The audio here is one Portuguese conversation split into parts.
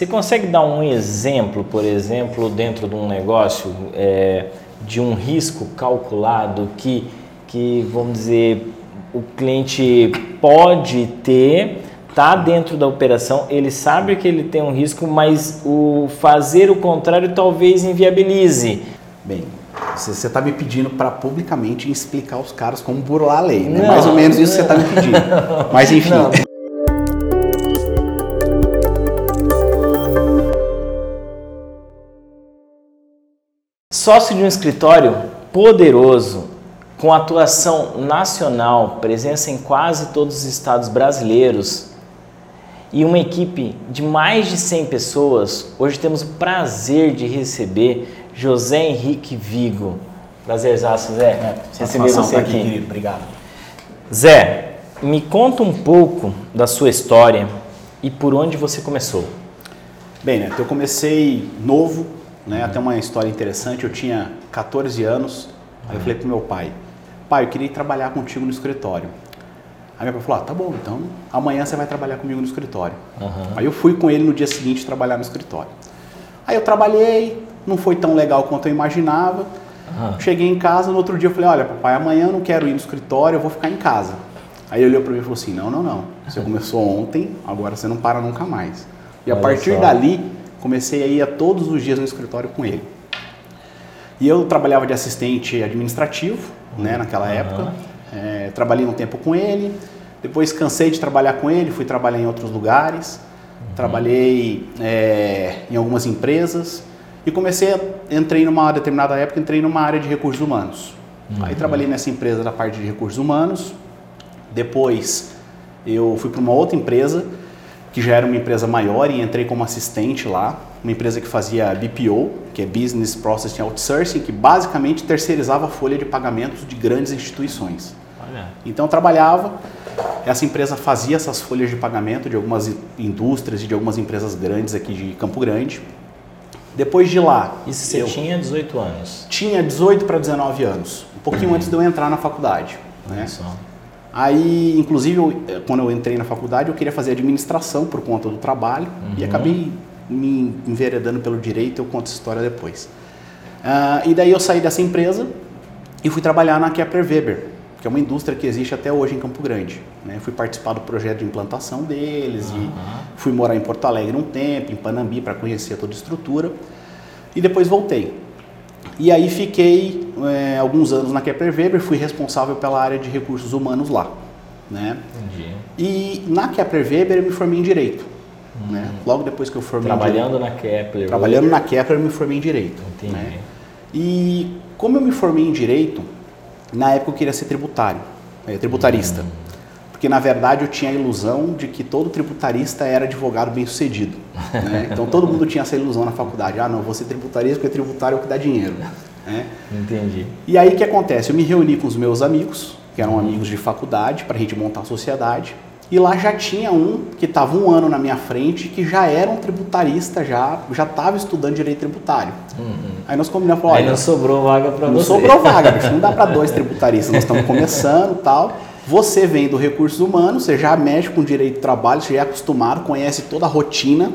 Você consegue dar um exemplo, por exemplo, dentro de um negócio, é, de um risco calculado que, que, vamos dizer, o cliente pode ter, está dentro da operação, ele sabe que ele tem um risco, mas o fazer o contrário talvez inviabilize. Bem, você está me pedindo para publicamente explicar aos caras como burlar a lei, né? Não, Mais ou menos isso você está me pedindo. Mas enfim. Não. Sócio de um escritório poderoso, com atuação nacional, presença em quase todos os estados brasileiros e uma equipe de mais de 100 pessoas, hoje temos o prazer de receber José Henrique Vigo. Prazerzaço, Zé, é, receber você tá aqui. aqui. Obrigado. Zé, me conta um pouco da sua história e por onde você começou. Bem, né, eu comecei novo, né, até uma história interessante, eu tinha 14 anos, aí eu falei pro meu pai, pai, eu queria trabalhar contigo no escritório. Aí meu pai falou, ah, tá bom, então amanhã você vai trabalhar comigo no escritório. Uhum. Aí eu fui com ele no dia seguinte trabalhar no escritório. Aí eu trabalhei, não foi tão legal quanto eu imaginava. Uhum. Cheguei em casa, no outro dia eu falei, olha papai, amanhã eu não quero ir no escritório, eu vou ficar em casa. Aí ele olhou para mim e falou assim, não, não, não, você começou ontem, agora você não para nunca mais. E a Olha partir só. dali, comecei a ir a todos os dias no escritório com ele. E eu trabalhava de assistente administrativo, né, naquela uhum. época. É, trabalhei um tempo com ele, depois cansei de trabalhar com ele, fui trabalhar em outros lugares. Uhum. Trabalhei é, em algumas empresas e comecei, a, entrei numa determinada época, entrei numa área de recursos humanos. Uhum. Aí trabalhei nessa empresa da parte de recursos humanos. Depois eu fui para uma outra empresa que já era uma empresa maior e entrei como assistente lá, uma empresa que fazia BPO, que é Business Processing Outsourcing, que basicamente terceirizava a folha de pagamentos de grandes instituições. Olha. Então eu trabalhava, essa empresa fazia essas folhas de pagamento de algumas indústrias e de algumas empresas grandes aqui de Campo Grande. Depois de lá. Isso você eu tinha 18 anos? Tinha 18 para 19 anos, um pouquinho uhum. antes de eu entrar na faculdade. Né? Aí, inclusive, eu, eh, quando eu entrei na faculdade, eu queria fazer administração por conta do trabalho uhum. e acabei me enveredando pelo direito. Eu conto essa história depois. Uh, e daí eu saí dessa empresa e fui trabalhar na Kepler Weber, que é uma indústria que existe até hoje em Campo Grande. Né? Fui participar do projeto de implantação deles uhum. e fui morar em Porto Alegre um tempo, em Panambi, para conhecer toda a estrutura. E depois voltei. E aí fiquei é, alguns anos na Kepler Weber, fui responsável pela área de recursos humanos lá. Né? Entendi. E na Kepler Weber eu me formei em Direito. Hum. Né? Logo depois que eu formei Trabalhando na Kepler Trabalhando Weber. na Kepler eu me formei em Direito. Entendi. Né? E como eu me formei em Direito, na época eu queria ser tributário, é, tributarista. Hum. Porque na verdade eu tinha a ilusão de que todo tributarista era advogado bem sucedido. Né? Então todo mundo tinha essa ilusão na faculdade. Ah, não, vou ser tributarista porque tributário é o que dá dinheiro. Né? Entendi. E aí o que acontece? Eu me reuni com os meus amigos, que eram amigos de faculdade, para a gente montar a sociedade. E lá já tinha um que estava um ano na minha frente, que já era um tributarista, já já estava estudando direito tributário. Uhum. Aí nós combinamos, olha, aí não sobrou vaga para você. Não sobrou vaga, bicho, não dá para dois tributaristas, nós estamos começando, tal. Você vem do recursos humanos, você já mexe com direito de trabalho, você já é acostumado, conhece toda a rotina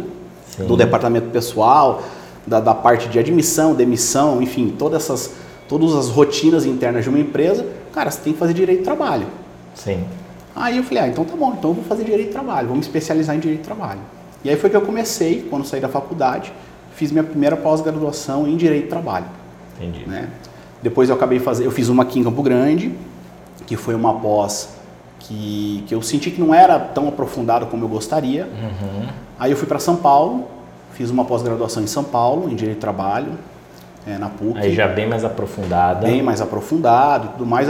Sim. do departamento pessoal, da, da, parte de admissão, demissão, enfim, todas essas todas as rotinas internas de uma empresa, cara, você tem que fazer direito de trabalho. Sim. Aí eu falei, ah, então tá bom, então eu vou fazer direito de trabalho, vou me especializar em direito de trabalho. E aí foi que eu comecei, quando saí da faculdade, fiz minha primeira pós-graduação em direito de trabalho. Entendi. Né? Depois eu acabei fazendo, eu fiz uma aqui em Campo Grande, que foi uma pós que, que eu senti que não era tão aprofundado como eu gostaria. Uhum. Aí eu fui para São Paulo, fiz uma pós-graduação em São Paulo, em Direito do Trabalho, é, na PUC. Aí já bem mais aprofundada. Bem mais aprofundado e tudo mais.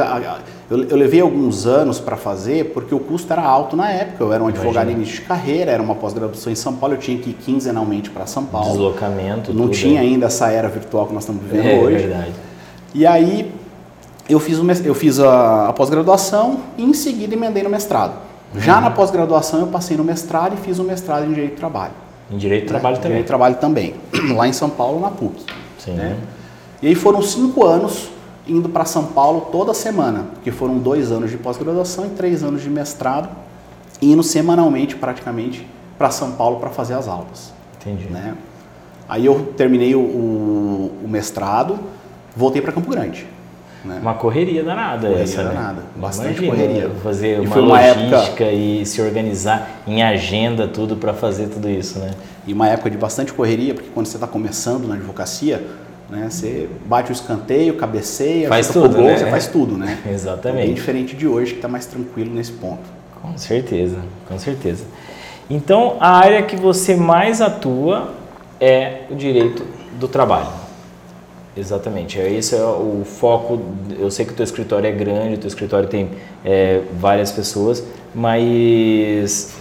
Eu, eu levei alguns anos para fazer porque o custo era alto na época. Eu era um advogado em início de carreira, era uma pós-graduação em São Paulo, eu tinha que ir quinzenalmente para São Paulo. Deslocamento. Não tinha ainda essa era virtual que nós estamos vivendo é, hoje. É verdade. E aí eu fiz, o, eu fiz a, a pós-graduação e em seguida emendei no mestrado. Já uhum. na pós-graduação eu passei no mestrado e fiz o mestrado em Direito do Trabalho. Em Direito do Trabalho né? também? Direito do Trabalho também, lá em São Paulo, na PUC. Sim. Né? E aí foram cinco anos indo para São Paulo toda semana, porque foram dois anos de pós-graduação e três anos de mestrado, indo semanalmente praticamente para São Paulo para fazer as aulas. Entendi. Né? Aí eu terminei o, o, o mestrado, voltei para Campo Grande. Né? Uma correria danada Correria essa, né? danada, bastante Imagina, correria. Fazer E uma uma logística e se organizar em agenda, tudo para fazer tudo isso, né? E uma época de bastante correria, porque quando você está começando na advocacia, né, você bate o escanteio, cabeceia, Faz tudo, gol, né? você faz tudo, né? Bem Exatamente. diferente de hoje, que está mais tranquilo nesse ponto. Com certeza, com certeza. Então, a área que você mais atua é o direito do trabalho. Exatamente, é esse é o foco. Eu sei que o teu escritório é grande, o teu escritório tem é, várias pessoas, mas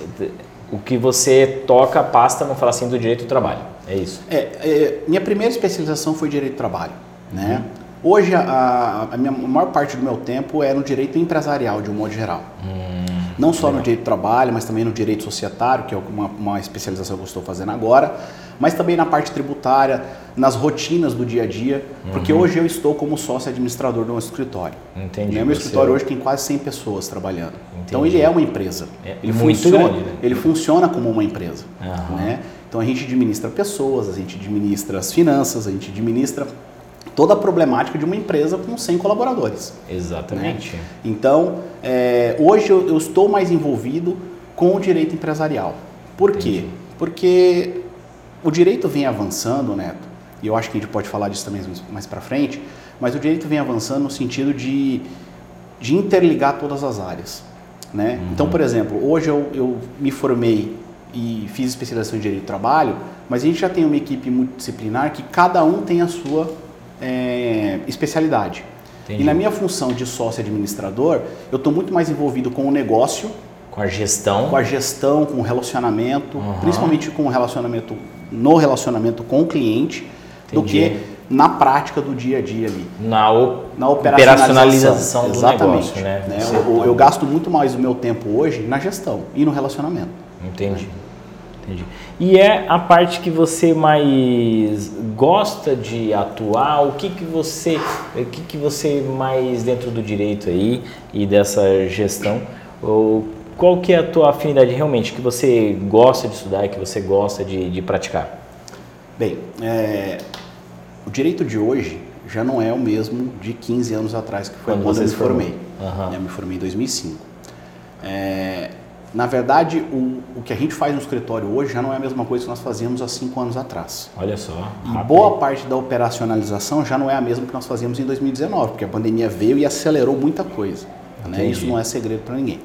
o que você toca, pasta, vamos falar assim, do direito do trabalho. É isso. É, é, minha primeira especialização foi direito do trabalho, né? Hoje a, a- minha a maior parte do meu tempo é no direito empresarial de um modo geral. Não só no direito do trabalho, mas também no direito societário, que é uma, uma especialização que eu estou fazendo agora, mas também na parte tributária, nas rotinas do dia a dia, porque hoje eu estou como sócio administrador de um escritório. Entendi. Né? Meu escritório hoje tem quase 100 pessoas trabalhando. Então Entendi. ele é uma empresa. É ele, funciona, grande, né? ele funciona como uma empresa. Aham. Né? Então a gente administra pessoas, a gente administra as finanças, a gente administra toda a problemática de uma empresa com 100 colaboradores. Exatamente. Então, é, hoje eu, eu estou mais envolvido com o direito empresarial. Por quê? Entendi. Porque o direito vem avançando, Neto, e eu acho que a gente pode falar disso também mais para frente, mas o direito vem avançando no sentido de, de interligar todas as áreas. Né? Então, por exemplo, hoje eu, eu me formei e fiz especialização em direito do trabalho, mas a gente já tem uma equipe multidisciplinar que cada um tem a sua é, especialidade. Entendi. E na minha função de sócio administrador, eu estou muito mais envolvido com o negócio, Com a gestão. com a gestão, com o relacionamento, Uhum. principalmente com o relacionamento no relacionamento com o cliente, do Entendi. que na prática do dia a dia ali. na, o- Na operacionalização, operacionalização do Exatamente. negócio, né? né? Eu, eu gasto muito mais o meu tempo hoje na gestão e no relacionamento. Entendi. Entendi. E é a parte que você mais gosta de atuar? O que que você, o que que você mais dentro do direito aí e dessa gestão, ou qual que é a tua afinidade realmente que você gosta de estudar e que você gosta de, de praticar? Bem, é, o direito de hoje já não é o mesmo de 15 anos atrás, que foi Quando quando, você eu me formei. Aham. Eu me formei em 2005. É, na verdade, o, o que a gente faz no escritório hoje já não é a mesma coisa que nós fazíamos há cinco anos atrás. Olha só. E rápido. boa parte da operacionalização já não é a mesma que nós fazíamos em 2019, porque a pandemia veio e acelerou muita coisa. Né? Isso não é segredo para ninguém.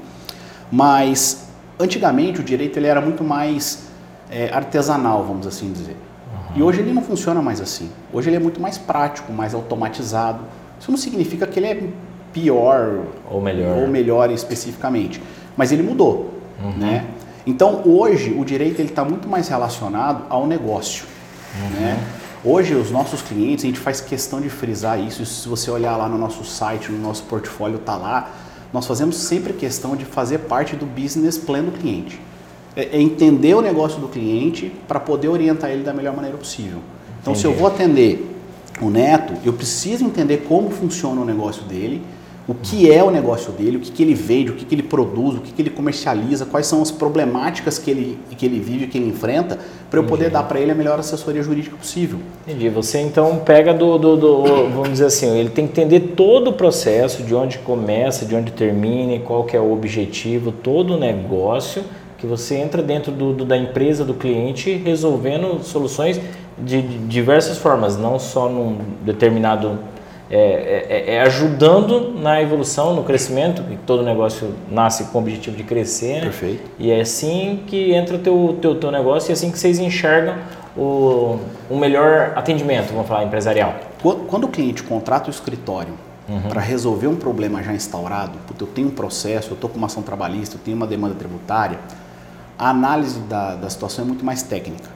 Mas, antigamente, o direito ele era muito mais é, artesanal, vamos assim dizer. E hoje ele não funciona mais assim. Hoje ele é muito mais prático, mais automatizado. Isso não significa que ele é pior Ou melhor. ou melhor especificamente, mas ele mudou, Uhum. né? Então hoje o direito ele está muito mais relacionado ao negócio, Uhum. né? Hoje os nossos clientes a gente faz questão de frisar isso. Se você olhar lá no nosso site, no nosso portfólio tá lá, nós fazemos sempre questão de fazer parte do business plan do cliente. É, é entender o negócio do cliente para poder orientar ele da melhor maneira possível. Então se eu Entendi. vou atender o neto, eu preciso entender como funciona o negócio dele, o que é o negócio dele, o que, que ele vende, o que, que ele produz, o que, que ele comercializa, quais são as problemáticas que ele, que ele vive, que ele enfrenta, para eu poder dar para ele a melhor assessoria jurídica possível. Entendi. Você então pega do, do, do- vamos dizer assim, ele tem que entender todo o processo, de onde começa, de onde termina, qual que é o objetivo, todo o negócio, que você entra dentro do, do- da empresa, do cliente, resolvendo soluções de, de diversas formas, não só num determinado... É, é- é ajudando na evolução, no crescimento, que todo negócio nasce com o objetivo de crescer, né? Perfeito. E é assim que entra o teu, teu, teu negócio e é assim que vocês enxergam o, o melhor atendimento, vamos falar, empresarial. Quando, quando o cliente contrata o escritório para resolver um problema já instaurado, porque eu tenho um processo, eu estou com uma ação trabalhista, eu tenho uma demanda tributária, a análise da, da situação é muito mais técnica.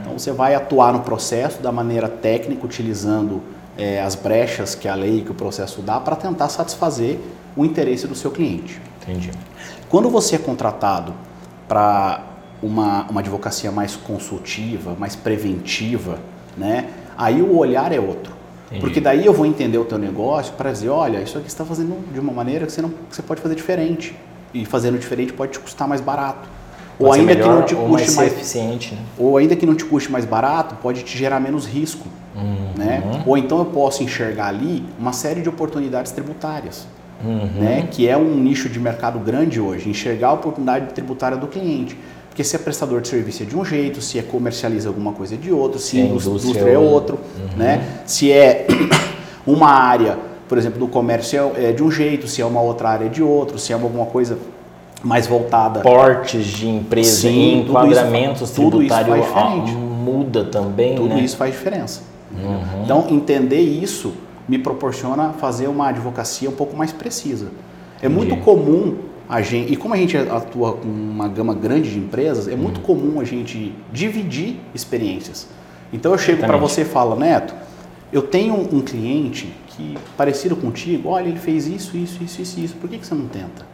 Então você vai atuar no processo da maneira técnica, utilizando eh, as brechas que a lei, que o processo dá, para tentar satisfazer o interesse do seu cliente. Entendi. Quando você é contratado para uma, uma advocacia mais consultiva, mais preventiva, né? Aí o olhar é outro. Entendi. Porque daí eu vou entender o teu negócio para dizer, olha, isso aqui você está fazendo de uma maneira que você, não, que você pode fazer diferente. E fazendo diferente pode te custar mais barato. Ou ainda melhor, que não te custe mais, mais, eficiente. Né? ou ainda que não te custe mais barato, pode te gerar menos risco, uhum. né? Ou então eu posso enxergar ali uma série de oportunidades tributárias, uhum. né? Que é um nicho de mercado grande hoje, enxergar a oportunidade tributária do cliente. Porque se é prestador de serviço é de um jeito, se é comercializa alguma coisa é de outro, se, se é indústria, indústria é outro, uhum. né? Se é uma área, por exemplo, do comércio é de um jeito, se é uma outra área é de outro, se é alguma coisa mais voltada. Portes de empresa, Sim, enquadramentos tudo isso, tudo isso muda também, Tudo né? isso faz diferença. Uhum. Então, entender isso me proporciona fazer uma advocacia um pouco mais precisa. É Entendi. muito comum a gente, e como a gente atua com uma gama grande de empresas, é uhum. muito comum a gente dividir experiências. Então eu chego para você e falo, Neto, eu tenho um cliente que parecido contigo, olha, ele fez isso, isso, isso, isso, isso, por que, que você não tenta?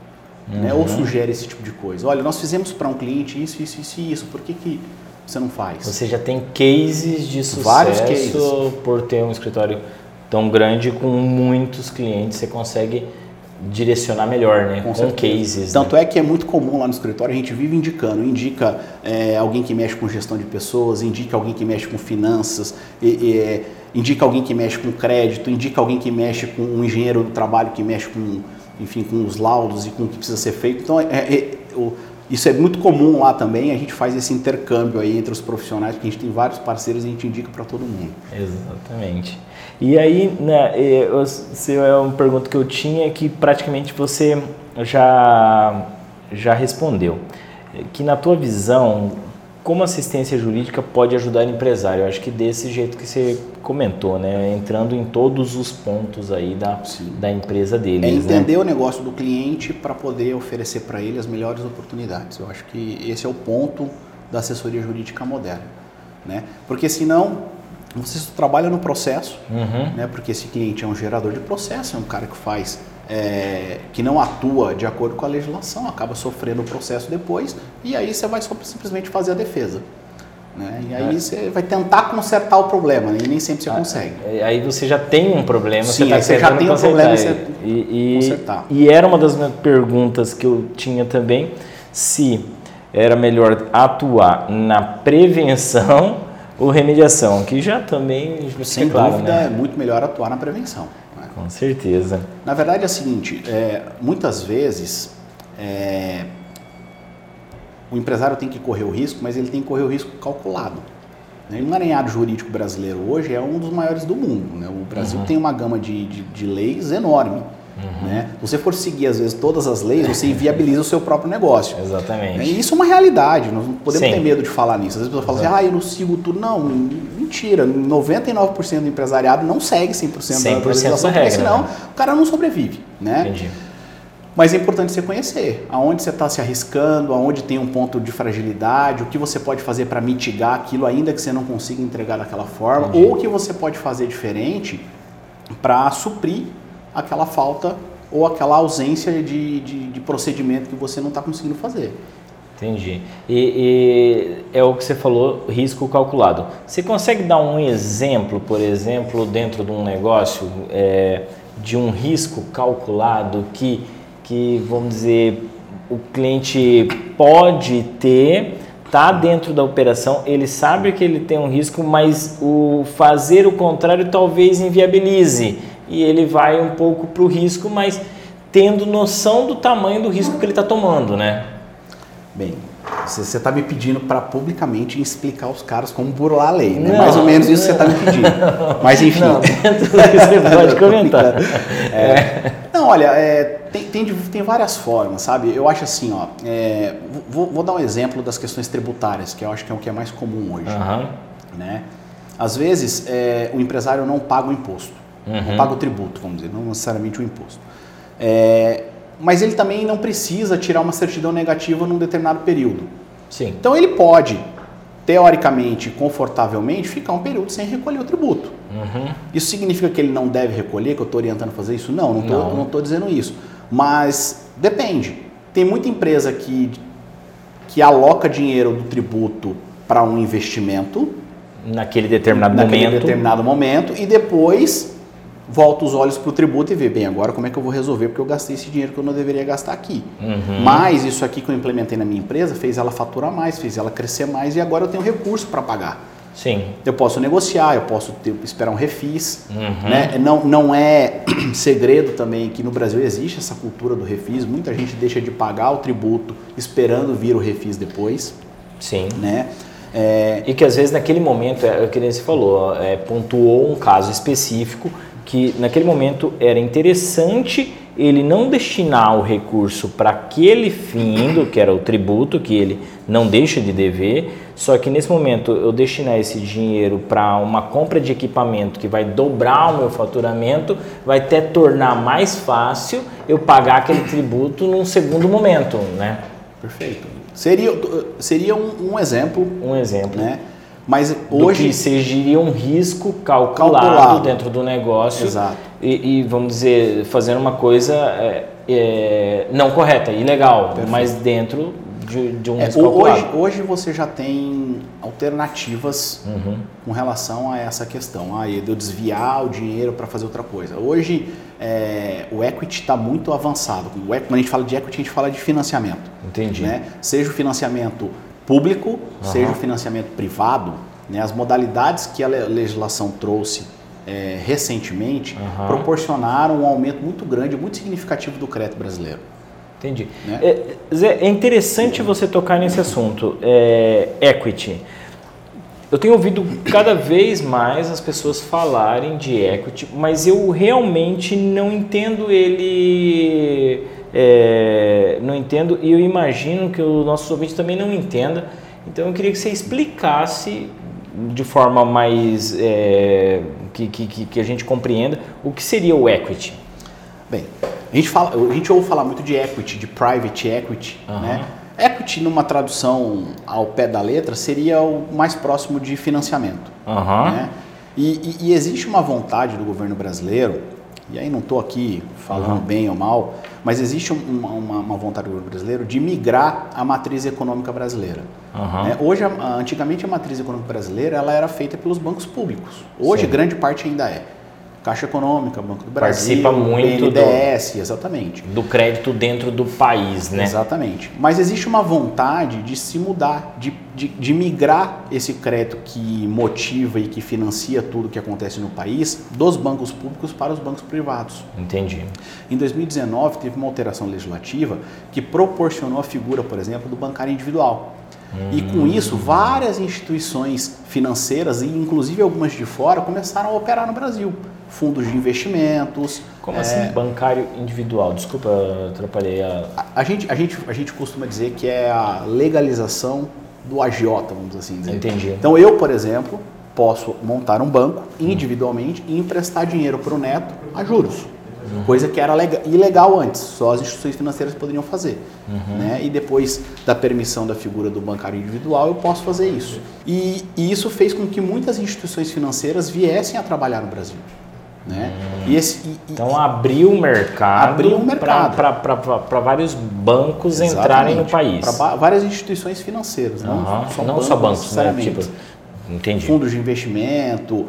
Uhum. Né? Ou uhum. sugere esse tipo de coisa. Olha, nós fizemos para um cliente isso, isso, isso e isso, por que, que você não faz? Você já tem cases de sucesso Vários cases. por ter um escritório tão grande com muitos clientes, você consegue direcionar melhor, né? Com, com cases. Tanto né? é que é muito comum lá no escritório, a gente vive indicando, indica é, alguém que mexe com gestão de pessoas, indica alguém que mexe com finanças, e, e, é, indica alguém que mexe com crédito, indica alguém que mexe com um engenheiro do trabalho que mexe com enfim, com os laudos e com o que precisa ser feito. Então, é, é, o, isso é muito comum lá também, a gente faz esse intercâmbio aí entre os profissionais, porque a gente tem vários parceiros e a gente indica para todo mundo. Exatamente. E aí, né, essa é uma pergunta que eu tinha que praticamente você já, já respondeu. Que na tua visão, como assistência jurídica pode ajudar o empresário? Eu acho que desse jeito que você comentou, né? Entrando em todos os pontos aí da, da empresa deles. É né? entender né? o negócio do cliente para poder oferecer para ele as melhores oportunidades. Eu acho que esse é o ponto da assessoria jurídica moderna, né? Porque senão você trabalha no processo, uhum. né? Porque esse cliente é um gerador de processo, é um cara que faz é, que não atua de acordo com a legislação, acaba sofrendo o processo depois e aí você vai só simplesmente fazer a defesa. Né? E aí é. você vai tentar consertar o problema né? e nem sempre você ah, consegue. Aí você já tem um problema, Sim, você, tá você já tem um problema e, e, consertar. E era uma das minhas perguntas que eu tinha também, se era melhor atuar na prevenção ou remediação, que já também sem claro, dúvida né? é muito melhor atuar na prevenção. Né? Com certeza. Na verdade é o seguinte, é, muitas vezes é, o empresário tem que correr o risco, mas ele tem que correr o risco calculado. Né? O emaranhado jurídico brasileiro hoje é um dos maiores do mundo. Né? O Brasil uhum. tem uma gama de, de, de leis enorme. Uhum. Né? Se você for seguir, às vezes, todas as leis, você inviabiliza o seu próprio negócio. Exatamente. E isso é uma realidade, nós não podemos Sim. ter medo de falar nisso. Às vezes a pessoa fala assim, ah, eu não sigo tudo. Não, mentira. 99% do empresariado não segue 100%, 100 da legislação, regra, porque senão né? o cara não sobrevive. Né? Entendi. Mas é importante você conhecer aonde você está se arriscando, aonde tem um ponto de fragilidade, o que você pode fazer para mitigar aquilo, ainda que você não consiga entregar daquela forma, Entendi. ou o que você pode fazer diferente para suprir aquela falta ou aquela ausência de, de, de procedimento que você não está conseguindo fazer. Entendi. E, e, é o que você falou, risco calculado. Você consegue dar um exemplo, por exemplo, dentro de um negócio, é, de um risco calculado que que, vamos dizer, o cliente pode ter, está dentro da operação, ele sabe que ele tem um risco, mas o fazer o contrário talvez inviabilize e ele vai um pouco para o risco, mas tendo noção do tamanho do risco que ele está tomando, né? Bem, você está me pedindo para publicamente explicar os caras como burlar a lei, né? Não, Mais ou menos isso você está me pedindo. Mas enfim. Não, você pode comentar. É, não, olha, é, tem, tem, tem, várias formas, sabe? Eu acho assim, ó. É, vou, vou, dar um exemplo das questões tributárias, que eu acho que é o que é mais comum hoje. Uhum. Né? Às vezes, é, o empresário não paga o imposto, uhum. não paga o tributo, vamos dizer, não necessariamente o imposto. É, mas ele também não precisa tirar uma certidão negativa num determinado período. Sim. Então ele pode, teoricamente, confortavelmente, ficar um período sem recolher o tributo. Uhum. Isso significa que ele não deve recolher, que eu estou orientando a fazer isso? Não, não estou dizendo isso. Mas depende. Tem muita empresa que, que aloca dinheiro do tributo para um investimento. Naquele determinado naquele momento. determinado momento e depois volta os olhos para o tributo e vê, bem, agora como é que eu vou resolver porque eu gastei esse dinheiro que eu não deveria gastar aqui. Uhum. Mas isso aqui que eu implementei na minha empresa fez ela faturar mais, fez ela crescer mais e agora eu tenho recurso para pagar. Sim. Eu posso negociar, eu posso ter, esperar um refis. Uhum. Né? Não, não é segredo também que no Brasil existe essa cultura do refis. Muita gente deixa de pagar o tributo esperando vir o refis depois. Sim. Né? É... E que às vezes naquele momento, é o que você falou, é, pontuou um caso específico que naquele momento era interessante ele não destinar o recurso para aquele fim, que era o tributo, que ele não deixa de dever, só que nesse momento eu destinar esse dinheiro para uma compra de equipamento que vai dobrar o meu faturamento, vai até tornar mais fácil eu pagar aquele tributo num segundo momento, né? Perfeito. Seria, seria um, um exemplo. Um exemplo. Né? Mas hoje. que seria um risco calculado, calculado, dentro do negócio. Exato. E, e vamos dizer, fazendo uma coisa é, é, não correta, ilegal, Perfeito. mas dentro de, de um é, hoje, hoje você já tem alternativas uhum. com relação a essa questão, aí de eu desviar o dinheiro para fazer outra coisa. Hoje é, o equity está muito avançado. Quando a gente fala de equity, a gente fala de financiamento. Entendi. Né? Seja o financiamento público, uhum. seja o financiamento privado, né? as modalidades que a legislação trouxe é, recentemente uhum. proporcionaram um aumento muito grande, muito significativo do crédito brasileiro. Entendi. Né? É, Zé, é interessante você tocar nesse assunto, é, equity. Eu tenho ouvido cada vez mais as pessoas falarem de equity, mas eu realmente não entendo ele, é, não entendo e eu imagino que o nosso ouvinte também não entenda. Então eu queria que você explicasse de forma mais é, que, que, que a gente compreenda o que seria o equity. Bem, a gente, fala, a gente ouve falar muito de equity, de private equity, uhum. né? Equity, numa tradução ao pé da letra, seria o mais próximo de financiamento. Uhum. Né? E, e, e, existe uma vontade do governo brasileiro, e aí não estou aqui falando uhum. bem ou mal, mas existe uma, uma, uma, vontade do governo brasileiro de migrar a matriz econômica brasileira. Uhum. Né? Hoje, antigamente, a matriz econômica brasileira ela era feita pelos bancos públicos. Hoje, Sim. grande parte ainda é. Caixa Econômica, Banco do Brasil, Participa muito BNDES, do, exatamente. Do crédito dentro do país, né? Exatamente. Mas existe uma vontade de se mudar, de, de, de migrar esse crédito que motiva e que financia tudo que acontece no país dos bancos públicos para os bancos privados. Entendi. Em 2019 teve uma alteração legislativa que proporcionou a figura, por exemplo, do bancário individual. E com isso, várias instituições financeiras, e inclusive algumas de fora, começaram a operar no Brasil fundos de investimentos. Como assim, é... assim bancário individual? Desculpa, atrapalhei a... a... A, gente, a, gente, a gente costuma dizer que é a legalização do agiota, vamos assim dizer. Entendi. Então eu, por exemplo, posso montar um banco individualmente e emprestar dinheiro para o neto a juros. Uhum. Coisa que era legal, ilegal antes, só as instituições financeiras poderiam fazer. Uhum. Né? E depois da permissão da figura do bancário individual, eu posso fazer isso. E, e isso fez com que muitas instituições financeiras viessem a trabalhar no Brasil. Né? Hum. E esse, e, então abriu o mercado, abriu o mercado para vários bancos Exatamente. entrarem no país. Para várias instituições financeiras, uhum. não, só, não bancos, só bancos, né? Tipo, entendi. Fundos de investimento,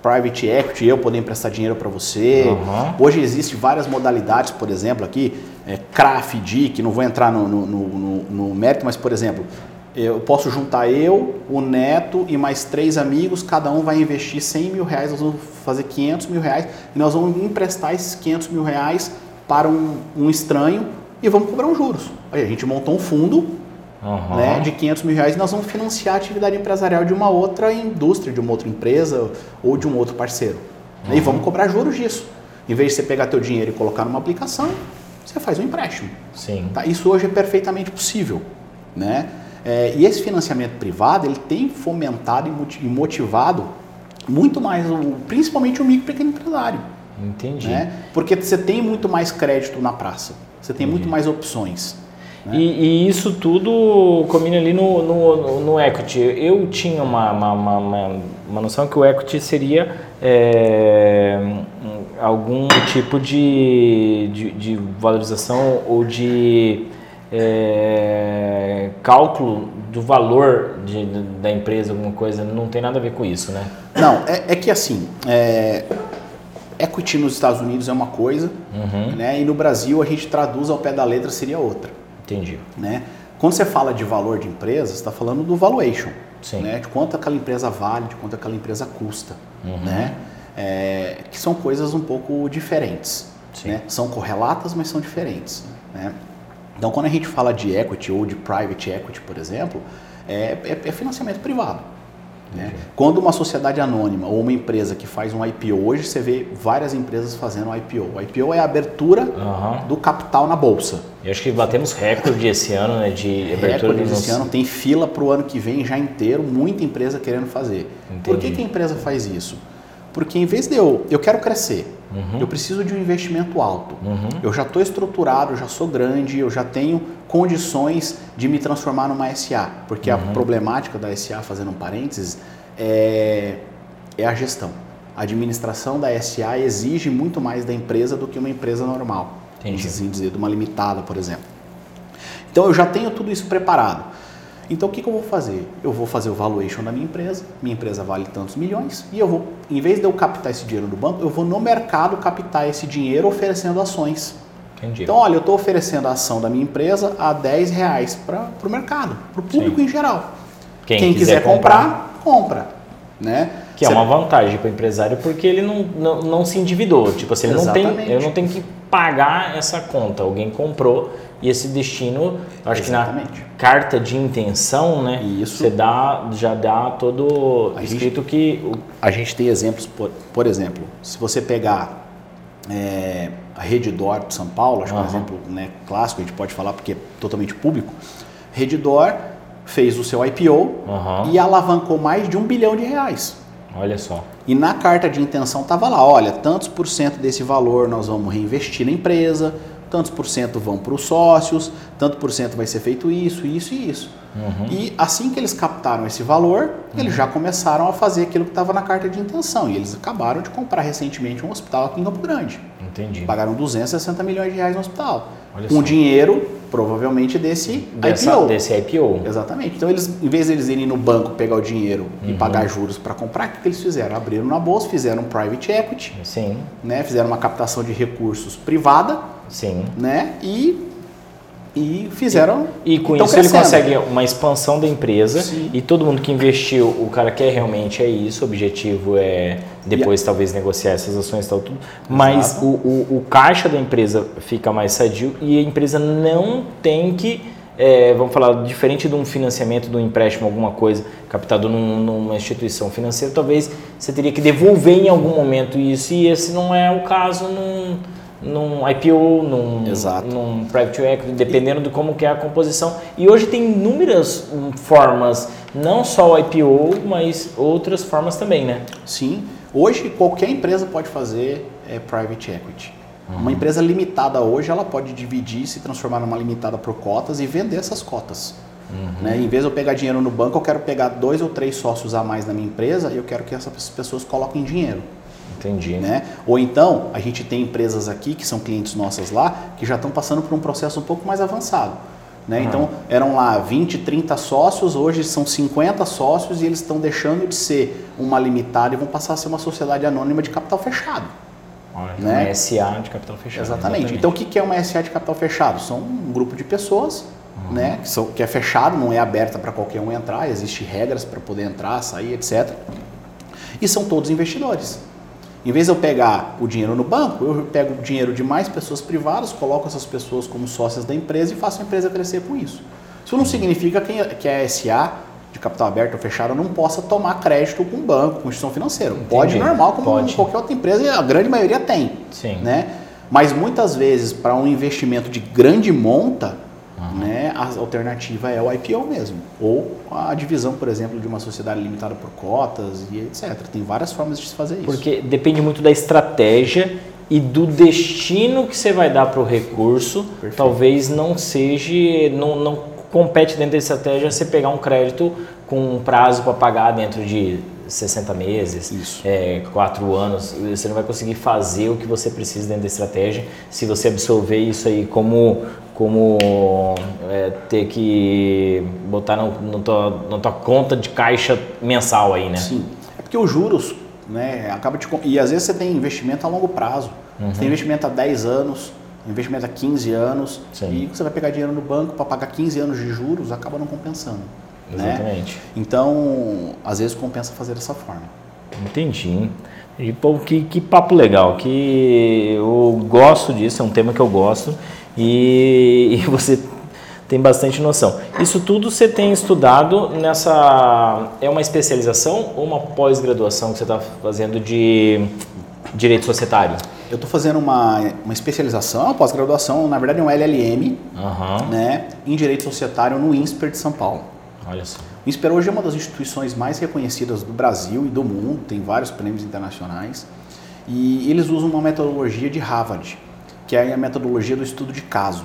private equity, eu poder emprestar dinheiro para você. Uhum. Hoje existem várias modalidades, por exemplo, aqui, é, CRAF, DIC, não vou entrar no, no, no, no mérito, mas, por exemplo, eu posso juntar eu, o neto e mais três amigos, cada um vai investir 100 mil reais, nós vamos fazer 500 mil reais e nós vamos emprestar esses 500 mil reais para um, um estranho e vamos cobrar um juros. Aí a gente montou um fundo uhum. né, de 500 mil reais e nós vamos financiar a atividade empresarial de uma outra indústria, de uma outra empresa ou de um outro parceiro. Uhum. E vamos cobrar juros disso. Em vez de você pegar teu dinheiro e colocar numa aplicação, você faz um empréstimo. Sim. Tá? Isso hoje é perfeitamente possível. Né? É, e esse financiamento privado ele tem fomentado e motivado muito mais, o, principalmente o micro e pequeno empresário. Entendi. Né? Porque você tem muito mais crédito na praça, você tem Entendi. muito mais opções. Né? E, e, isso tudo combina ali no, no, no, equity. Eu tinha uma, uma, uma, uma noção que o equity seria é, algum tipo de, de, de valorização ou de é, cálculo do valor de, da empresa, alguma coisa, não tem nada a ver com isso, né? Não, é, é que assim, é, equity nos Estados Unidos é uma coisa, Uhum. né? E no Brasil a gente traduz ao pé da letra seria outra, Entendi. né? Quando você fala de valor de empresa, você está falando do valuation, Sim. né? De quanto aquela empresa vale, de quanto aquela empresa custa, Uhum. né? É, que são coisas um pouco diferentes, Sim. né? São correlatas, mas são diferentes, né? Então, quando a gente fala de equity ou de private equity, por exemplo, é, é- é financiamento privado. né? Quando uma sociedade anônima ou uma empresa que faz um IPO, hoje você vê várias empresas fazendo um IPO. O IPO é a abertura Aham. do capital na bolsa. Eu acho que batemos recorde esse ano, né? De abertura Recordes nos- esse ano tem fila para o ano que vem já inteiro, muita empresa querendo fazer. Por que, Entendi. que a empresa faz isso? Porque em vez de eu, eu quero crescer, Uhum. eu preciso de um investimento alto. Uhum. Eu já estou estruturado, eu já sou grande, eu já tenho condições de me transformar numa SA. Porque Uhum. a problemática da SA, fazendo um parênteses, é, é a gestão. A administração da SA exige muito mais da empresa do que uma empresa normal. Entendi. Assim dizer, de uma limitada, por exemplo. Então eu já tenho tudo isso preparado. Então o que, que eu vou fazer? Eu vou fazer o valuation da minha empresa, minha empresa vale tantos milhões, e eu vou, em vez de eu captar esse dinheiro no banco, eu vou no mercado captar esse dinheiro oferecendo ações. Entendi. Então, olha, eu estou oferecendo a ação da minha empresa a 10 reais para o mercado, para o público Sim. em geral. Quem Quem, quiser quiser comprar, compra. Né? Que é uma vantagem para o empresário porque ele não, não, não se endividou. Tipo assim, ele não tem, eu não tenho que pagar essa conta. Alguém comprou e esse destino, acho que na Exatamente. carta de intenção, né? Isso. Você dá, já dá todo A gente- escrito que o- A gente tem exemplos, por, por exemplo, se você pegar é, a Redditor de São Paulo, acho que é um exemplo né, clássico, a gente pode falar porque é totalmente público. Redditor fez o seu IPO Aham. e alavancou mais de um bilhão de reais. olha só. E na carta de intenção estava lá, olha, tantos por cento desse valor nós vamos reinvestir na empresa, tantos por cento vão para os sócios, tanto por cento vai ser feito isso, isso e isso. Uhum. E assim que eles captaram esse valor, eles já começaram a fazer aquilo que estava na carta de intenção. E eles acabaram de comprar recentemente um hospital aqui em Campo Grande. Entendi. Pagaram 260 milhões de reais no hospital. Olha com só. dinheiro, provavelmente, desse Dessa, IPO. Desse IPO. Exatamente. Então, eles, em vez de eles irem no banco pegar o dinheiro e Uhum. pagar juros para comprar, o que que eles fizeram? Abriram na bolsa, fizeram um private equity, Sim, né? fizeram uma captação de recursos privada sim. né? e, e fizeram. E com tão isso ele crescendo. consegue uma expansão da empresa Sim. e todo mundo que investiu, o cara quer realmente é isso, o objetivo é depois talvez negociar essas ações e tal, tudo. Mas o, o, o caixa da empresa fica mais sadio e a empresa não tem que, é, vamos falar, diferente de um financiamento, de um empréstimo, alguma coisa captado num- numa instituição financeira, talvez você teria que devolver em algum momento isso e esse não é o caso num, num IPO, num, Exato. num private equity, dependendo de como que é a composição. E hoje tem inúmeras hum, formas, não só o IPO, mas outras formas também, né? Sim. Hoje qualquer empresa pode fazer é, private equity. Uhum. Uma empresa limitada hoje ela pode dividir, se transformar numa limitada por cotas e vender essas cotas. Uhum. Né? Em vez de eu pegar dinheiro no banco, eu quero pegar dois ou três sócios a mais na minha empresa e eu quero que essas pessoas coloquem dinheiro. Entendi. Né? Ou então, a gente tem empresas aqui, que são clientes nossas lá, que já estão passando por um processo um pouco mais avançado. Né? Uhum. Então, eram lá 20, 30 sócios, hoje são 50 sócios e eles estão deixando de ser uma limitada e vão passar a ser uma sociedade anônima de capital fechado. Olha, Né? Uma SA de capital fechado. Exatamente. Então, o que é uma SA de capital fechado? São um grupo de pessoas né, que, são, que é fechado, não é aberta para qualquer um entrar, existem regras para poder entrar, sair, etc. E são todos investidores. Em vez de eu pegar o dinheiro no banco, eu pego o dinheiro de mais pessoas privadas, coloco essas pessoas como sócias da empresa e faço a empresa crescer com isso. Isso não significa que a SA de capital aberto ou fechado não possa tomar crédito com banco, com instituição financeira. Pode normal, como Pode. qualquer outra empresa, e a grande maioria tem Sim. né? Mas muitas vezes, para um investimento de grande monta, né, a alternativa é o IPO mesmo. Ou a divisão, por exemplo, de uma sociedade limitada por cotas e etc. Tem várias formas de se fazer isso. Porque depende muito da estratégia e do destino que você vai dar para o recurso. Perfeito. Talvez não seja, não, não compete dentro da estratégia você pegar um crédito com um prazo para pagar dentro de 60 meses, Isso. é, 4 anos. Você não vai conseguir fazer o que você precisa dentro da estratégia se você absorver isso aí como como é, ter que botar no, no tua, na tua conta de caixa mensal aí, né? Sim. É porque os juros né, acaba te, e às vezes você tem investimento a longo prazo. Uhum. Você tem investimento a 10 anos, investimento a 15 anos, Sim. e você vai pegar dinheiro no banco para pagar 15 anos de juros, acaba não compensando. Né? Exatamente. Né? Então, às vezes compensa fazer dessa forma. Entendi. E, pô, que, que papo legal, que eu gosto disso, é um tema que eu gosto e, e você tem bastante noção. Isso tudo você tem estudado nessa. É uma especialização ou uma pós-graduação que você está fazendo de direito societário? Eu estou fazendo uma, uma especialização, uma pós-graduação, na verdade é um LLM, uhum. né, em direito societário no INSPER de São Paulo. Olha só. O INSPER hoje é uma das instituições mais reconhecidas do Brasil e do mundo, tem vários prêmios internacionais, e eles usam uma metodologia de Harvard, que é a metodologia do estudo de caso.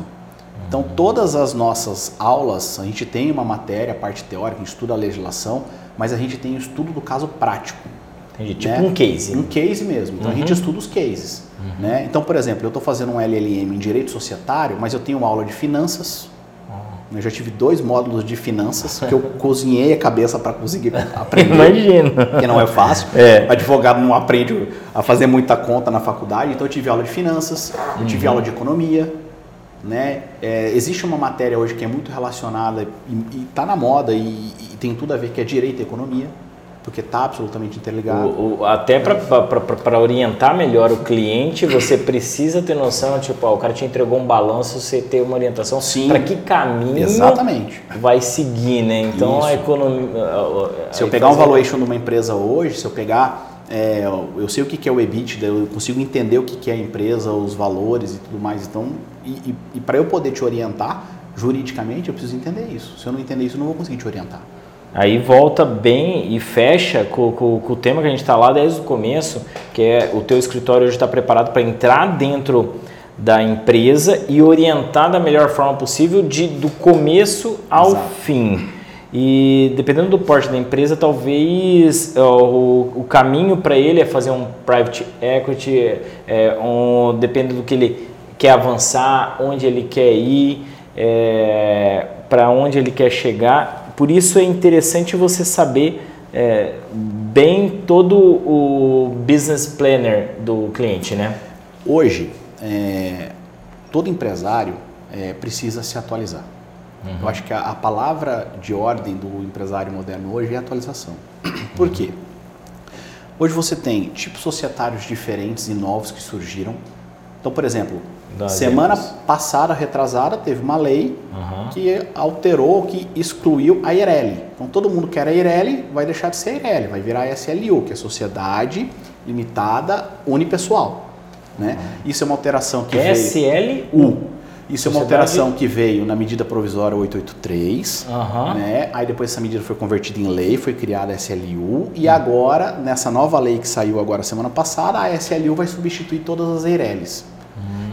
Então, todas as nossas aulas, a gente tem uma matéria, a parte teórica, a gente estuda a legislação, mas a gente tem o estudo do caso prático. Entendi. Tipo né? um case. Um case mesmo. Então, uhum. a gente uhum. estuda os cases. Uhum. Né? Então, por exemplo, eu estou fazendo um LLM em Direito Societário, mas eu tenho uma aula de finanças, eu já tive dois módulos de finanças que eu cozinhei a cabeça para conseguir aprender. Imagina. Que não é fácil. É. Advogado não aprende a fazer muita conta na faculdade, então eu tive aula de finanças, eu tive uhum. aula de economia. Né? É, existe uma matéria hoje que é muito relacionada e está na moda e, e tem tudo a ver que é direito e economia porque está absolutamente interligado. O, o, até para orientar melhor o cliente, você precisa ter noção, tipo, ó, o cara te entregou um balanço, você ter uma orientação para que caminho Exatamente. vai seguir, né? Então Isso. a economia. Se eu pegar um valuation de uma empresa hoje, se eu pegar. É, eu sei o que é o EBITDA, eu consigo entender o que é a empresa, os valores e tudo mais. Então, e, e, e para eu poder te orientar juridicamente, eu preciso entender isso. Se eu não entender isso, eu não vou conseguir te orientar. Aí volta bem e fecha com, com, com o tema que a gente está lá desde o começo, que é o teu escritório hoje está preparado para entrar dentro da empresa e orientar da melhor forma possível de, do começo ao Exato. fim. E dependendo do porte da empresa, talvez o, o caminho para ele é fazer um private equity, é, um, depende do que ele quer avançar, onde ele quer ir, é, para onde ele quer chegar por isso é interessante você saber é, bem todo o business planner do cliente, né? Hoje, é, todo empresário é, precisa se atualizar. Uhum. Eu acho que a, a, palavra de ordem do empresário moderno hoje é atualização. Por quê? Hoje você tem tipos societários diferentes e novos que surgiram. Então, por exemplo, Semana passada, retrasada, teve uma lei uhum. que alterou, que excluiu a IRELI. Então todo mundo que era IRELI vai deixar de ser IRELI, vai virar SLU, que é Sociedade Limitada Unipessoal. Né? Uhum. Isso é uma alteração que SLU. Isso é uma alteração que veio na medida provisória 883, uhum. né? Aí depois essa medida foi convertida em lei, foi criada a SLU e agora nessa nova lei que saiu agora semana passada, a SLU vai substituir todas as EIRELIs.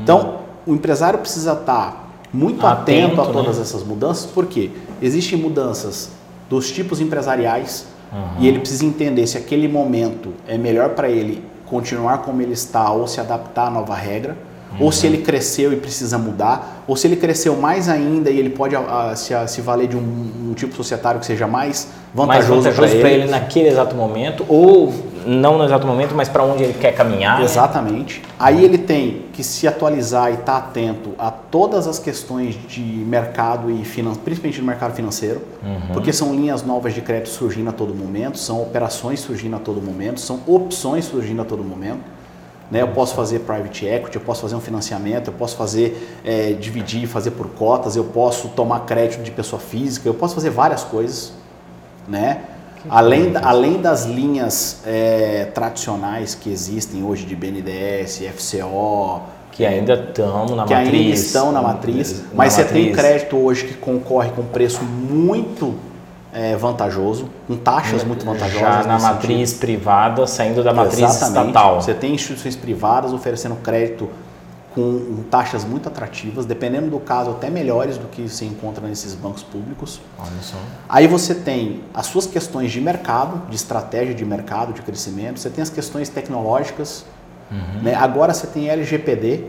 Então, o empresário precisa estar muito atento, atento a todas né? essas mudanças, porque existem mudanças dos tipos empresariais uhum. e ele precisa entender se aquele momento é melhor para ele continuar como ele está ou se adaptar à nova regra, uhum. ou se ele cresceu e precisa mudar, ou se ele cresceu mais ainda e ele pode a, a, se, a, se, valer de um, um, tipo societário que seja mais vantajoso, mais vantajoso para ele. ele naquele exato momento, ou não no exato momento, mas para onde ele quer caminhar. Né? Exatamente. Né? Aí ele tem que se atualizar e estar tá atento a todas as questões de mercado e finance, principalmente no mercado financeiro, uhum. porque são linhas novas de crédito surgindo a todo momento, são operações surgindo a todo momento, são opções surgindo a todo momento. Né? Eu posso fazer private equity, eu posso fazer um financiamento, eu posso fazer é, dividir, fazer por cotas, eu posso tomar crédito de pessoa física, eu posso fazer várias coisas, né? Além, além das linhas é, tradicionais que existem hoje de BNDES, FCO, que ainda estão na que matriz. ainda estão na matriz, na mas você tem crédito hoje que concorre com preço muito é, vantajoso, com taxas muito vantajosas. Já na matriz sentido. privada, saindo da matriz Exatamente. estatal. Você tem instituições privadas oferecendo crédito com taxas muito atrativas, dependendo do caso até melhores do que se encontra nesses bancos públicos. Olha só. Aí você tem as suas questões de mercado, de estratégia de mercado, de crescimento, você tem as questões tecnológicas, uhum. né? agora você tem LGPD,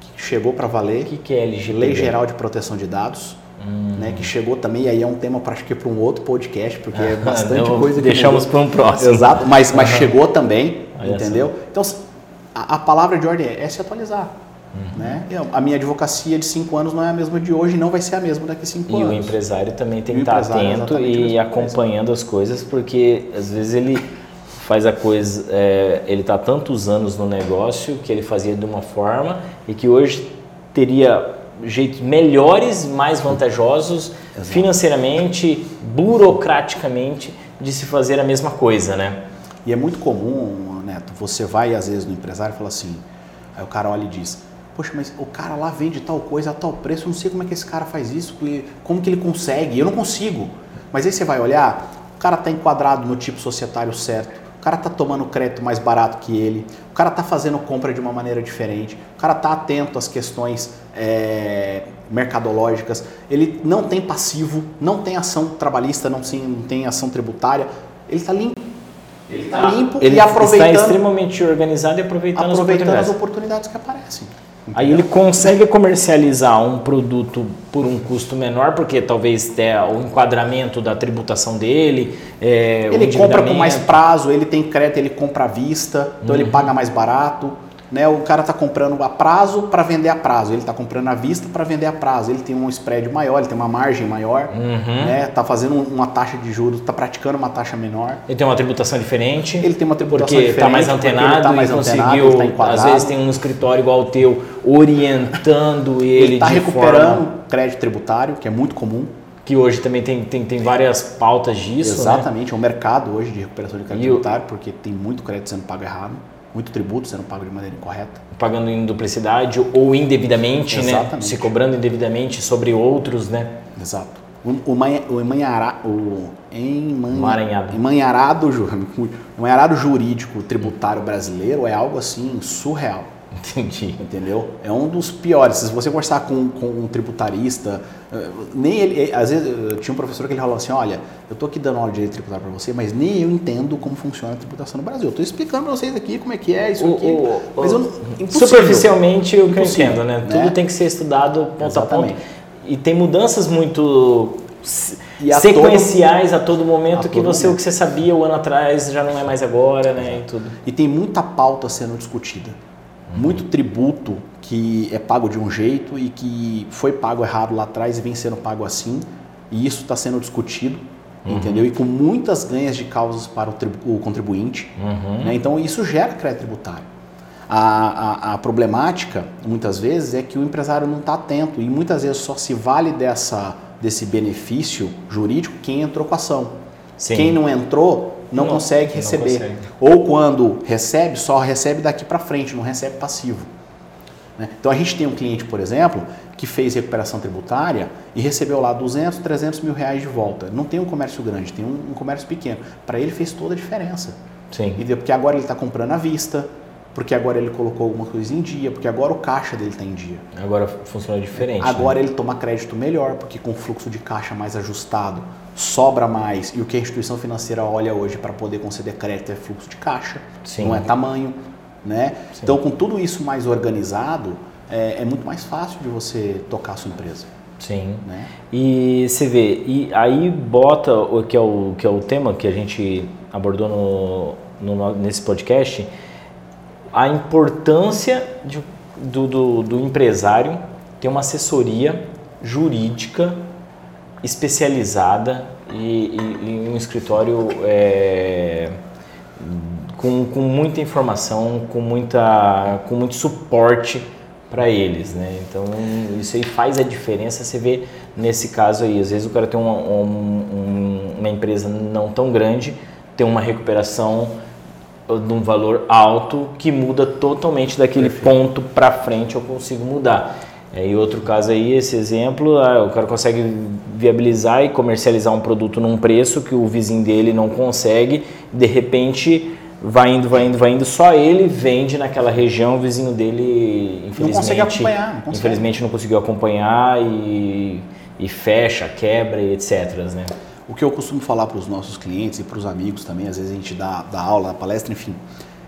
que chegou para valer. O que, que é LGPD? Lei Geral de Proteção de Dados. Hum. né, que chegou também, e aí é um tema para acho que para um outro podcast, porque é bastante coisa que deixamos para um próximo. Exato, mas, mas uhum. chegou também, Olha entendeu? Então a, a, palavra de ordem é, é se atualizar. Uhum. Né? A minha advocacia de cinco anos não é a mesma de hoje, não vai ser a mesma daqui a cinco e anos. E o empresário também tem que estar atento e acompanhando as coisas, porque às vezes ele faz a coisa, é, ele está tantos anos no negócio que ele fazia de uma forma e que hoje teria jeitos melhores, mais vantajosos Exato. financeiramente, burocraticamente de se fazer a mesma coisa, né? E é muito comum, Neto, você vai às vezes no empresário e fala assim, aí o cara olha e diz, poxa, mas o cara lá vende tal coisa a tal preço, eu não sei como é que esse cara faz isso, como que ele consegue, eu não consigo. Mas aí você vai olhar, o cara está enquadrado no tipo societário certo, o cara está tomando crédito mais barato que ele, o cara está fazendo compra de uma maneira diferente, o cara está atento às questões é, mercadológicas, ele não tem passivo, não tem ação trabalhista, não tem, não tem ação tributária, ele está limpo. Ele está limpo ele e aproveitando. está extremamente organizado e aproveitando, aproveitando as, oportunidades. as oportunidades que aparecem. Aí ele consegue comercializar um produto por um custo menor, porque talvez tenha o enquadramento da tributação dele. É, ele compra com mais prazo, ele tem crédito, ele compra à vista, então uhum. ele paga mais barato. Né, o cara está comprando a prazo para vender a prazo, ele está comprando à vista para vender a prazo. Ele tem um spread maior, ele tem uma margem maior, uhum. né, tá fazendo uma taxa de juros, está praticando uma taxa menor. Ele tem uma tributação diferente. Ele tem uma tributação porque tá diferente. Tá mais antenado, ele tá mais conseguiu, antenado, tá às vezes tem um escritório igual o teu orientando ele. Ele está recuperando forma... crédito tributário, que é muito comum que hoje também tem, tem, tem várias pautas disso. Né? Exatamente, né? é um mercado hoje de recuperação de crédito e tributário, porque tem muito crédito sendo pago errado muito tributo sendo pago de maneira incorreta. Pagando em duplicidade ou indevidamente, né? Exatamente. né? Se cobrando indevidamente sobre outros, né? Exato. O, o, manha, o, emanhara, o emanharado. Emanharado, emanharado jurídico tributário brasileiro é algo assim surreal. Entendi. Entendeu? É um dos piores. Se você conversar com, com um tributarista, eh, nem ele, eh, às vezes eu tinha um professor que ele falou assim, olha, eu estou aqui dando aula de direito tributário para você, mas nem eu entendo como funciona a tributação no Brasil. Eu estou explicando para vocês aqui como é que é isso o, aqui, o, mas eu, superficialmente o que eu entendo, né? né? Tudo tem que ser estudado ponto Exatamente. a ponto. E tem mudanças muito sequenciais a todo, a todo momento a que todo você momento. o que você sabia o ano atrás já não é mais agora, né? E tudo. E tem muita pauta sendo discutida muito tributo que é pago de um jeito e que foi pago errado lá atrás e vem sendo pago assim, e isso está sendo discutido, uhum. entendeu? E com muitas ganhas de causas para o, o contribuinte. Uhum. Né? Então isso gera crédito tributário. A, a, a, problemática, muitas vezes, é que o empresário não está atento e muitas vezes só se vale dessa, desse benefício jurídico quem entrou com a ação. Sim. Quem não entrou não, não consegue receber. Não consegue. Ou quando recebe, só recebe daqui para frente, não recebe passivo. Né? Então a gente tem um cliente, por exemplo, que fez recuperação tributária e recebeu lá 200, 300 mil reais de volta. Não tem um comércio grande, tem um, um comércio pequeno. Para ele fez toda a diferença. Sim. Porque agora ele está comprando à vista, porque agora ele colocou alguma coisa em dia, porque agora o caixa dele está em dia. Agora funciona diferente. Agora né? ele toma crédito melhor, porque com o fluxo de caixa mais ajustado, sobra mais e o que a instituição financeira olha hoje para poder conceder crédito é fluxo de caixa, Sim. não é tamanho. Né? Então, com tudo isso mais organizado, é, é, muito mais fácil de você tocar a sua empresa. Sim. Né? E você vê, e aí bota o que é o, que é o tema que a gente abordou no, no nesse podcast, a importância de, do, do, do empresário ter uma assessoria jurídica especializada e, e, um escritório é, com, com muita informação, com, muita, com muito suporte para eles, né? Então isso aí faz a diferença. Você vê nesse caso aí, às vezes o cara tem uma, um, uma empresa não tão grande, tem uma recuperação de um valor alto que muda totalmente daquele Perfeito. ponto para frente eu consigo mudar. É, e outro caso aí, esse exemplo, ah, o cara consegue viabilizar e comercializar um produto num preço que o vizinho dele não consegue, de repente vai indo, vai indo, vai indo, só ele vende naquela região, o vizinho dele infelizmente não consegue acompanhar, não consegue. infelizmente não conseguiu acompanhar e, e fecha, quebra e etc. Né? O que eu costumo falar para os nossos clientes e para os amigos também, às vezes a gente dá, dá aula, dá palestra, enfim,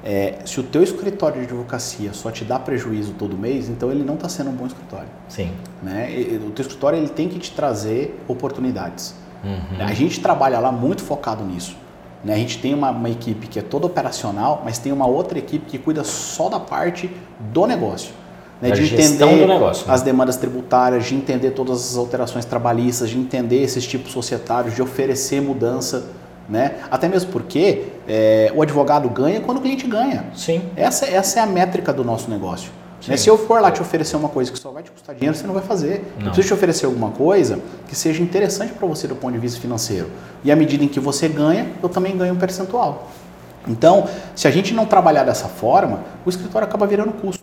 É, se o teu escritório de advocacia só te dá prejuízo todo mês, então ele não está sendo um bom escritório. Sim. Né? E, o teu escritório ele tem que te trazer oportunidades. Uhum. A gente trabalha lá muito focado nisso. Né? A gente tem uma, uma, equipe que é toda operacional, mas tem uma outra equipe que cuida só da parte do negócio. Né? De entender negócio, né? as demandas tributárias, de entender todas as alterações trabalhistas, de entender esses tipos societários, de oferecer mudança. Né? Até mesmo porque é, o advogado ganha quando o cliente ganha. Sim. Essa, essa é a métrica do nosso negócio. Né? Se eu for lá te oferecer uma coisa que só vai te custar dinheiro, você não vai fazer. Não. Eu preciso te oferecer alguma coisa que seja interessante para você do ponto de vista financeiro. E à medida em que você ganha, eu também ganho um percentual. Então, se a gente não trabalhar dessa forma, o escritório acaba virando custo.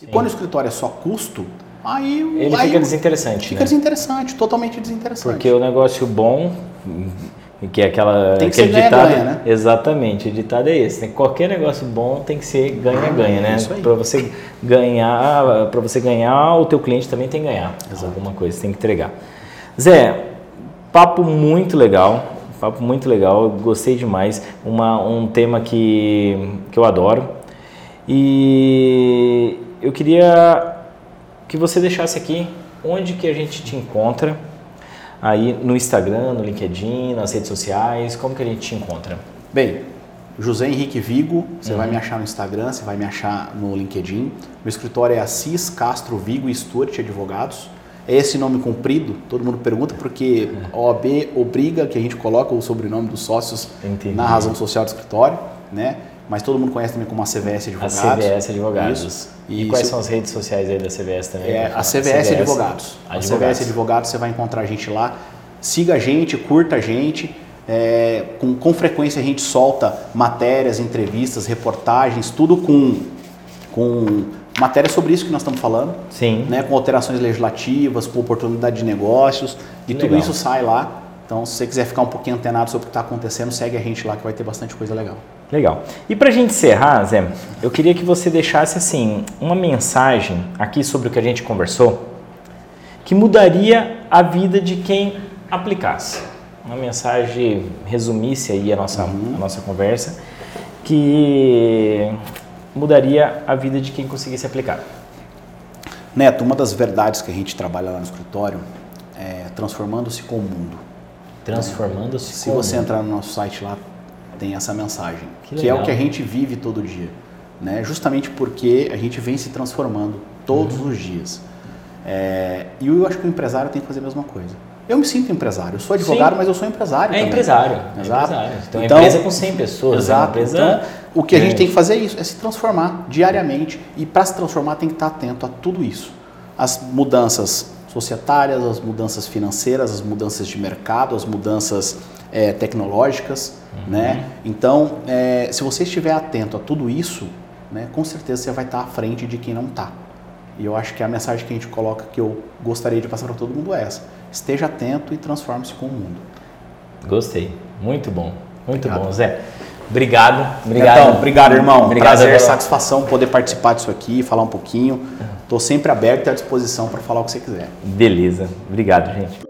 Sim. E quando o escritório é só custo, aí ele aí, fica desinteressante. Fica né? desinteressante, totalmente desinteressante. Porque o negócio bom que é aquela. Tem que ser ditado, ganha, né? Exatamente, o ditado é esse. Né? Qualquer negócio bom tem que ser ganha-ganha, né? Para você ganhar, para você ganhar, o teu cliente também tem que ganhar Exato. alguma coisa, tem que entregar. Zé, papo muito legal, papo muito legal, gostei demais. Uma, um tema que, que eu adoro. E eu queria que você deixasse aqui onde que a gente te encontra aí no Instagram, no LinkedIn, nas redes sociais? Como que a gente te encontra? Bem, José Henrique Vigo, você uhum. vai me achar no Instagram, você vai me achar no LinkedIn. Meu escritório é Assis Castro Vigo e Stuart Advogados. É esse nome comprido, todo mundo pergunta porque a OAB obriga que a gente coloque o sobrenome dos sócios Entendi. na razão social do escritório, né? Mas todo mundo conhece também como a CVS Advogados. A CVS Advogados. Isso. E quais são as redes sociais aí da CVS também? É, a CVS, CVS Advogados. Advogados. A CVS Advogados, você vai encontrar a gente lá. Siga a gente, curta a gente. É, com, com frequência a gente solta matérias, entrevistas, reportagens, tudo com, com matérias sobre isso que nós estamos falando. Sim. Né, com alterações legislativas, com oportunidade de negócios. E Legal. tudo isso sai lá. Então, se você quiser ficar um pouquinho antenado sobre o que está acontecendo, segue a gente lá que vai ter bastante coisa legal. Legal. E para a gente encerrar, Zé, eu queria que você deixasse assim uma mensagem aqui sobre o que a gente conversou que mudaria a vida de quem aplicasse. Uma mensagem resumisse aí a nossa, uhum. a nossa conversa que mudaria a vida de quem conseguisse aplicar. Neto, uma das verdades que a gente trabalha lá no escritório é transformando-se com o mundo. Transformando-se Se você entrar no nosso site lá, tem essa mensagem, que, que é o que a gente vive todo dia, né? Justamente porque a gente vem se transformando todos uhum. os dias. É, e eu acho que o empresário tem que fazer a mesma coisa. Eu me sinto empresário. Eu sou advogado, Sim. mas eu sou empresário. É também. empresário. É Exato. É empresário. Então, então, empresa com 100 pessoas. Né? Exato. Empresa então, o que a gente tem que fazer é isso, é se transformar diariamente. E para se transformar tem que estar atento a tudo isso. As mudanças societárias, as mudanças financeiras, as mudanças de mercado, as mudanças é, tecnológicas, uhum. né? Então, é, se você estiver atento a tudo isso, né, com certeza você vai estar à frente de quem não está. E eu acho que a mensagem que a gente coloca, que eu gostaria de passar para todo mundo é essa. Esteja atento e transforme-se com o mundo. Gostei. Muito bom. Muito obrigado. bom, Zé. Obrigado. Obrigado. Então, obrigado, irmão. Obrigado, Prazer, pela... satisfação poder participar disso aqui, falar um pouquinho. Estou sempre aberto e à disposição para falar o que você quiser. Beleza. Obrigado, gente.